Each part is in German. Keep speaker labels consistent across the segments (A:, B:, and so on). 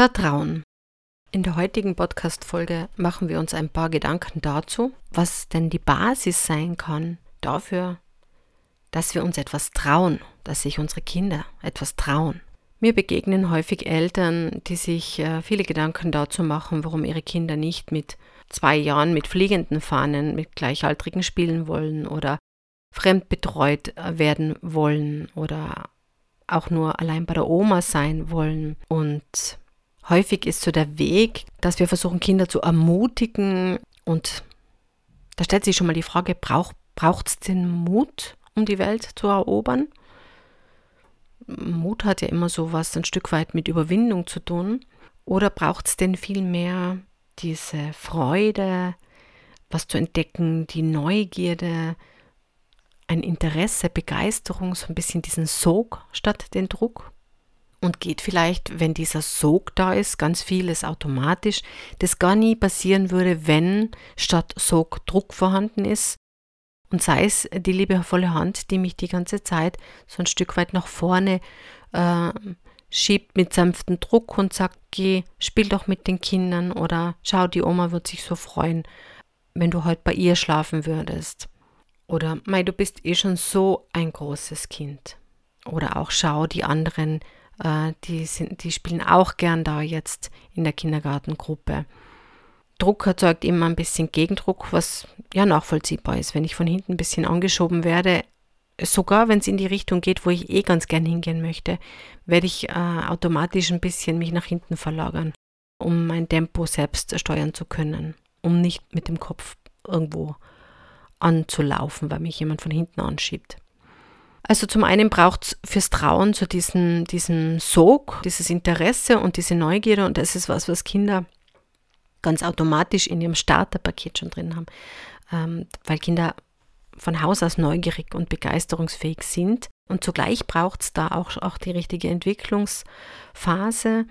A: Vertrauen. In der heutigen Podcast-Folge machen wir uns ein paar Gedanken dazu, was denn die Basis sein kann dafür, dass wir uns etwas trauen, dass sich unsere Kinder etwas trauen. Mir begegnen häufig Eltern, die sich äh, viele Gedanken dazu machen, warum ihre Kinder nicht mit zwei Jahren mit fliegenden Fahnen mit Gleichaltrigen spielen wollen oder fremdbetreut äh, werden wollen oder auch nur allein bei der Oma sein wollen. Und häufig ist so der Weg, dass wir versuchen, Kinder zu ermutigen. Und da stellt sich schon mal die Frage, braucht es den Mut? um die Welt zu erobern. Mut hat ja immer so was ein Stück weit mit Überwindung zu tun. Oder braucht es denn viel mehr diese Freude, was zu entdecken, die Neugierde, ein Interesse, Begeisterung, so ein bisschen diesen Sog statt den Druck? Und geht vielleicht, wenn dieser Sog da ist, ganz vieles automatisch, das gar nie passieren würde, wenn statt Sog Druck vorhanden ist und sei es die liebevolle Hand, die mich die ganze Zeit so ein Stück weit nach vorne äh, schiebt mit sanftem Druck und sagt, geh, spiel doch mit den Kindern oder schau, die Oma wird sich so freuen, wenn du heute bei ihr schlafen würdest. Oder, mei, du bist eh schon so ein großes Kind. Oder auch schau, die anderen, die, sind, die spielen auch gern da jetzt in der Kindergartengruppe. Druck erzeugt immer ein bisschen Gegendruck, was ja nachvollziehbar ist. Wenn ich von hinten ein bisschen angeschoben werde, sogar wenn es in die Richtung geht, wo ich eh ganz gern hingehen möchte, werde ich äh, automatisch ein bisschen mich nach hinten verlagern, um mein Tempo selbst steuern zu können, um nicht mit dem Kopf irgendwo anzulaufen, weil mich jemand von hinten anschiebt. Also zum einen braucht es fürs Trauen so diesen, diesen Sog, dieses Interesse und diese Neugierde und das ist was, was Kinder ganz automatisch in ihrem Starterpaket schon drin haben, ähm, weil Kinder von Haus aus neugierig und begeisterungsfähig sind. Und zugleich braucht es da auch, auch die richtige Entwicklungsphase.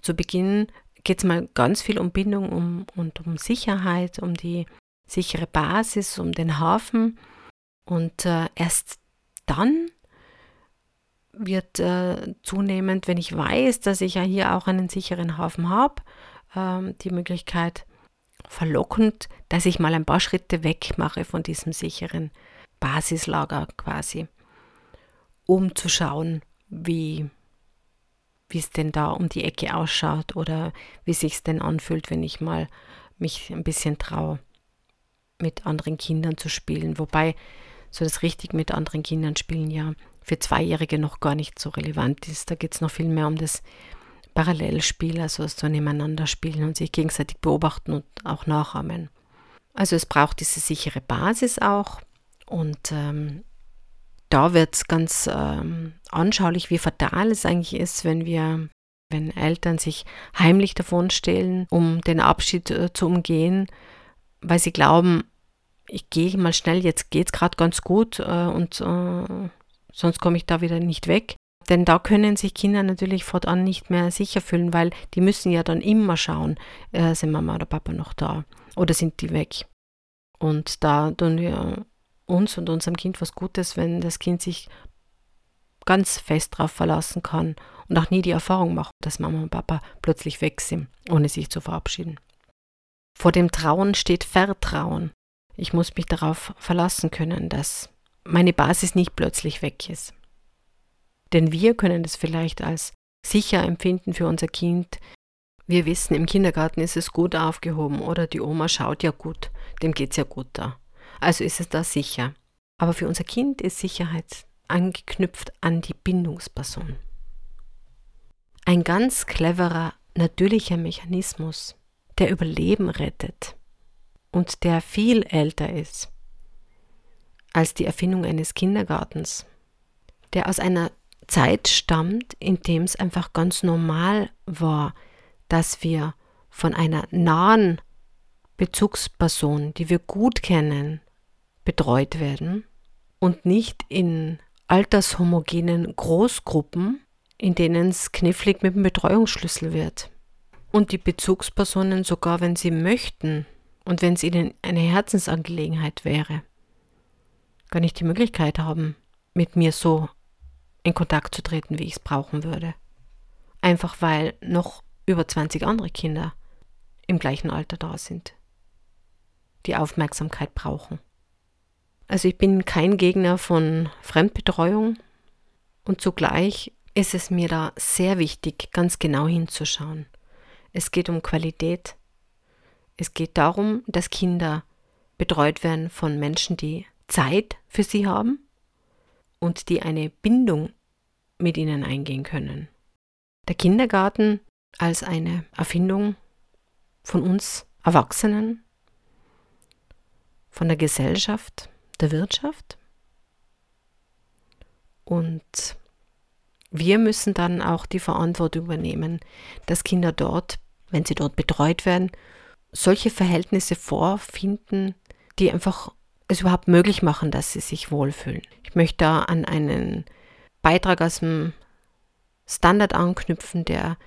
A: Zu Beginn geht es mal ganz viel um Bindung um, und um Sicherheit, um die sichere Basis, um den Hafen. Und äh, erst dann wird äh, zunehmend, wenn ich weiß, dass ich ja hier auch einen sicheren Hafen habe, ähm, die Möglichkeit verlockend, dass ich mal ein paar Schritte weg mache von diesem sicheren Basislager quasi, um zu schauen, wie wie es denn da um die Ecke ausschaut oder wie sich es denn anfühlt, wenn ich mal mich ein bisschen traue, mit anderen Kindern zu spielen. Wobei so das richtig mit anderen Kindern spielen ja für Zweijährige noch gar nicht so relevant ist. Da geht es noch viel mehr um das Parallelspiel, also so nebeneinander spielen und sich gegenseitig beobachten und auch nachahmen. Also es braucht diese sichere Basis auch und ähm, da wird es ganz ähm, anschaulich, wie fatal es eigentlich ist, wenn wir, wenn Eltern sich heimlich davon stehlen, um den Abschied äh, zu umgehen, weil sie glauben, ich gehe mal schnell, jetzt geht es gerade ganz gut äh, und äh, sonst komme ich da wieder nicht weg. Denn da können sich Kinder natürlich fortan nicht mehr sicher fühlen, weil die müssen ja dann immer schauen, äh, sind Mama oder Papa noch da oder sind die weg. Und da tun wir uns und unserem Kind was Gutes, wenn das Kind sich ganz fest darauf verlassen kann und auch nie die Erfahrung macht, dass Mama und Papa plötzlich weg sind, ohne sich zu verabschieden. Vor dem Trauen steht Vertrauen. Ich muss mich darauf verlassen können, dass meine Basis nicht plötzlich weg ist. Denn wir können es vielleicht als sicher empfinden für unser Kind. Wir wissen, im Kindergarten ist es gut aufgehoben oder die Oma schaut ja gut, dem geht es ja gut da. Also ist es da sicher. Aber für unser Kind ist Sicherheit angeknüpft an die Bindungsperson. Ein ganz cleverer, natürlicher Mechanismus, der Überleben rettet und der viel älter ist als die Erfindung eines Kindergartens, der aus einer Zeit stammt, in dem es einfach ganz normal war, dass wir von einer nahen Bezugsperson, die wir gut kennen, betreut werden und nicht in altershomogenen Großgruppen, in denen es knifflig mit dem Betreuungsschlüssel wird. Und die Bezugspersonen, sogar wenn sie möchten und wenn es ihnen eine Herzensangelegenheit wäre, gar nicht die Möglichkeit haben, mit mir so in Kontakt zu treten, wie ich es brauchen würde. Einfach weil noch über 20 andere Kinder im gleichen Alter da sind, die Aufmerksamkeit brauchen. Also ich bin kein Gegner von Fremdbetreuung und zugleich ist es mir da sehr wichtig, ganz genau hinzuschauen. Es geht um Qualität. Es geht darum, dass Kinder betreut werden von Menschen, die Zeit für sie haben und die eine Bindung mit ihnen eingehen können. Der Kindergarten als eine Erfindung von uns Erwachsenen, von der Gesellschaft, der Wirtschaft. Und wir müssen dann auch die Verantwortung übernehmen, dass Kinder dort, wenn sie dort betreut werden, solche Verhältnisse vorfinden, die einfach es überhaupt möglich machen, dass sie sich wohlfühlen. Ich möchte da an einen Beitrag aus dem Standard anknüpfen, der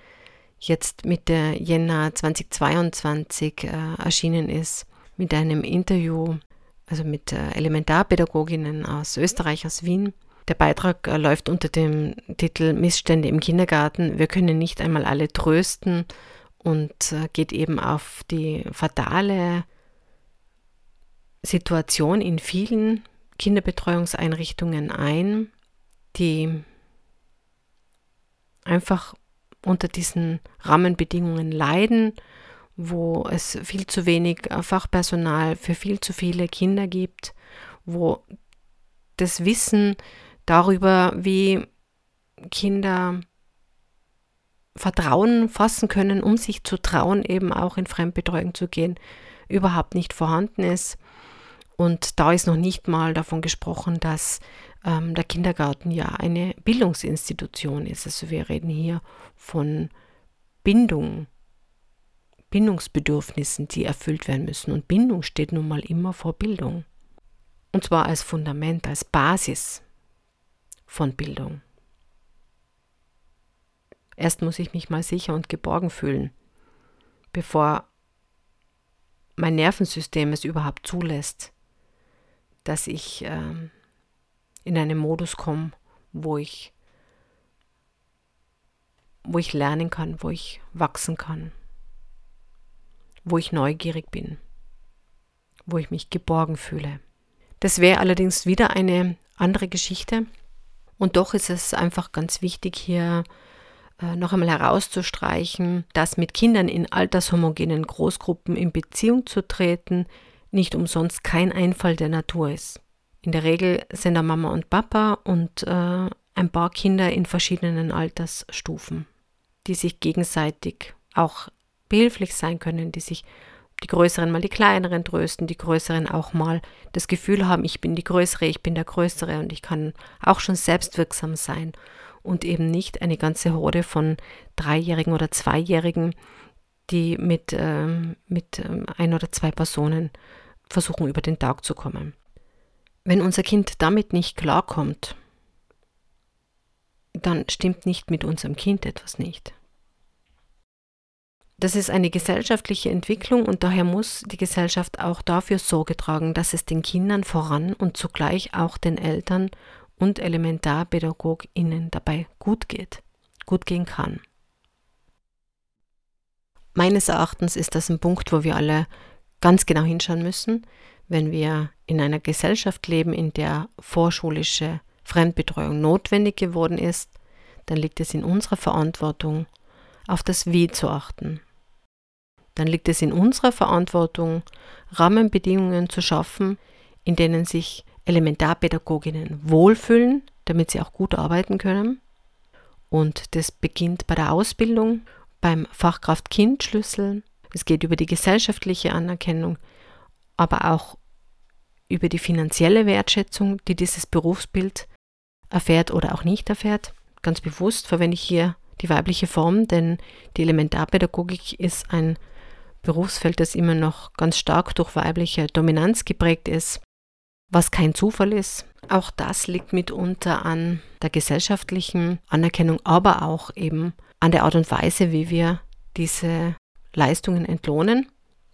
A: jetzt Mitte Jänner 2022 äh, erschienen ist, mit einem Interview, also mit äh, Elementarpädagoginnen aus Österreich, aus Wien. Der Beitrag äh, läuft unter dem Titel Missstände im Kindergarten. Wir können nicht einmal alle trösten und äh, geht eben auf die fatale Situation in vielen Kinderbetreuungseinrichtungen ein, die einfach unter diesen Rahmenbedingungen leiden, wo es viel zu wenig Fachpersonal für viel zu viele Kinder gibt, wo das Wissen darüber, wie Kinder Vertrauen fassen können, um sich zu trauen, eben auch in Fremdbetreuung zu gehen, überhaupt nicht vorhanden ist. Und da ist noch nicht mal davon gesprochen, dass ähm, der Kindergarten ja eine Bildungsinstitution ist. Also wir reden hier von Bindung, Bindungsbedürfnissen, die erfüllt werden müssen. Und Bindung steht nun mal immer vor Bildung. Und zwar als Fundament, als Basis von Bildung. Erst muss ich mich mal sicher und geborgen fühlen, bevor mein Nervensystem es überhaupt zulässt, dass ich ähm, in einen Modus komme, wo ich, wo ich lernen kann, wo ich wachsen kann, wo ich neugierig bin, wo ich mich geborgen fühle. Das wäre allerdings wieder eine andere Geschichte. Und doch ist es einfach ganz wichtig, hier noch einmal herauszustreichen, dass mit Kindern in altershomogenen Großgruppen in Beziehung zu treten nicht umsonst kein Einfall der Natur ist. In der Regel sind da Mama und Papa und äh, ein paar Kinder in verschiedenen Altersstufen, die sich gegenseitig auch behilflich sein können, die sich die Größeren mal die Kleineren trösten, die Größeren auch mal das Gefühl haben, ich bin die Größere, ich bin der Größere und ich kann auch schon selbstwirksam sein und eben nicht eine ganze Horde von Dreijährigen oder Zweijährigen, die mit, ähm, mit ähm, ein oder zwei Personen versuchen, über den Tag zu kommen. Wenn unser Kind damit nicht klarkommt, dann stimmt nicht mit unserem Kind etwas nicht. Das ist eine gesellschaftliche Entwicklung und daher muss die Gesellschaft auch dafür Sorge tragen, dass es den Kindern voran und zugleich auch den Eltern und Elementarpädagoginnen dabei gut geht, gut gehen kann. Meines Erachtens ist das ein Punkt, wo wir alle ganz genau hinschauen müssen, wenn wir in einer Gesellschaft leben, in der vorschulische Fremdbetreuung notwendig geworden ist, dann liegt es in unserer Verantwortung, auf das Wie zu achten. Dann liegt es in unserer Verantwortung, Rahmenbedingungen zu schaffen, in denen sich Elementarpädagoginnen wohlfühlen, damit sie auch gut arbeiten können. Und das beginnt bei der Ausbildung, beim Fachkraft-Kind-Schlüssel, es geht über die gesellschaftliche Anerkennung, aber auch über die finanzielle Wertschätzung, die dieses Berufsbild erfährt oder auch nicht erfährt. Ganz bewusst verwende ich hier die weibliche Form, denn die Elementarpädagogik ist ein Berufsfeld, das immer noch ganz stark durch weibliche Dominanz geprägt ist, was kein Zufall ist. Auch das liegt mitunter an der gesellschaftlichen Anerkennung, aber auch eben an der Art und Weise, wie wir diese Leistungen entlohnen.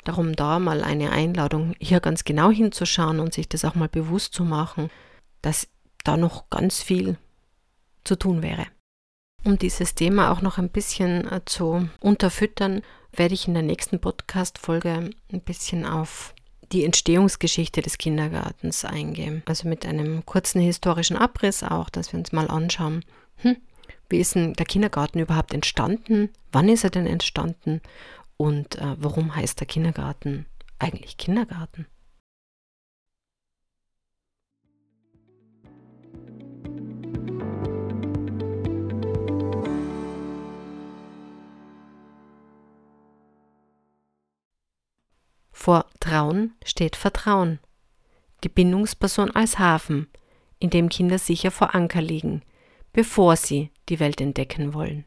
A: Darum da mal eine Einladung, hier ganz genau hinzuschauen und sich das auch mal bewusst zu machen, dass da noch ganz viel zu tun wäre. Um dieses Thema auch noch ein bisschen äh, zu unterfüttern, werde ich in der nächsten Podcast-Folge ein bisschen auf die Entstehungsgeschichte des Kindergartens eingehen. Also mit einem kurzen historischen Abriss auch, dass wir uns mal anschauen, hm, wie ist denn der Kindergarten überhaupt entstanden? Wann ist er denn entstanden? Und äh, warum heißt der Kindergarten eigentlich Kindergarten? Vor Trauen steht Vertrauen. Die Bindungsperson als Hafen, in dem Kinder sicher vor Anker liegen, bevor sie die Welt entdecken wollen.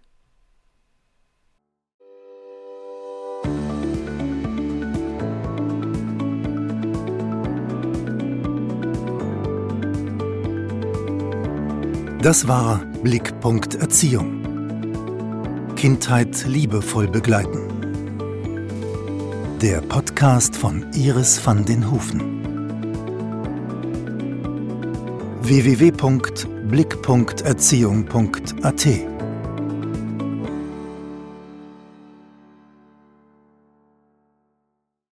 B: Das war Blickpunkt Erziehung. Kindheit liebevoll begleiten. Der Podcast von Iris van den Hufen. www.blick.erziehung.at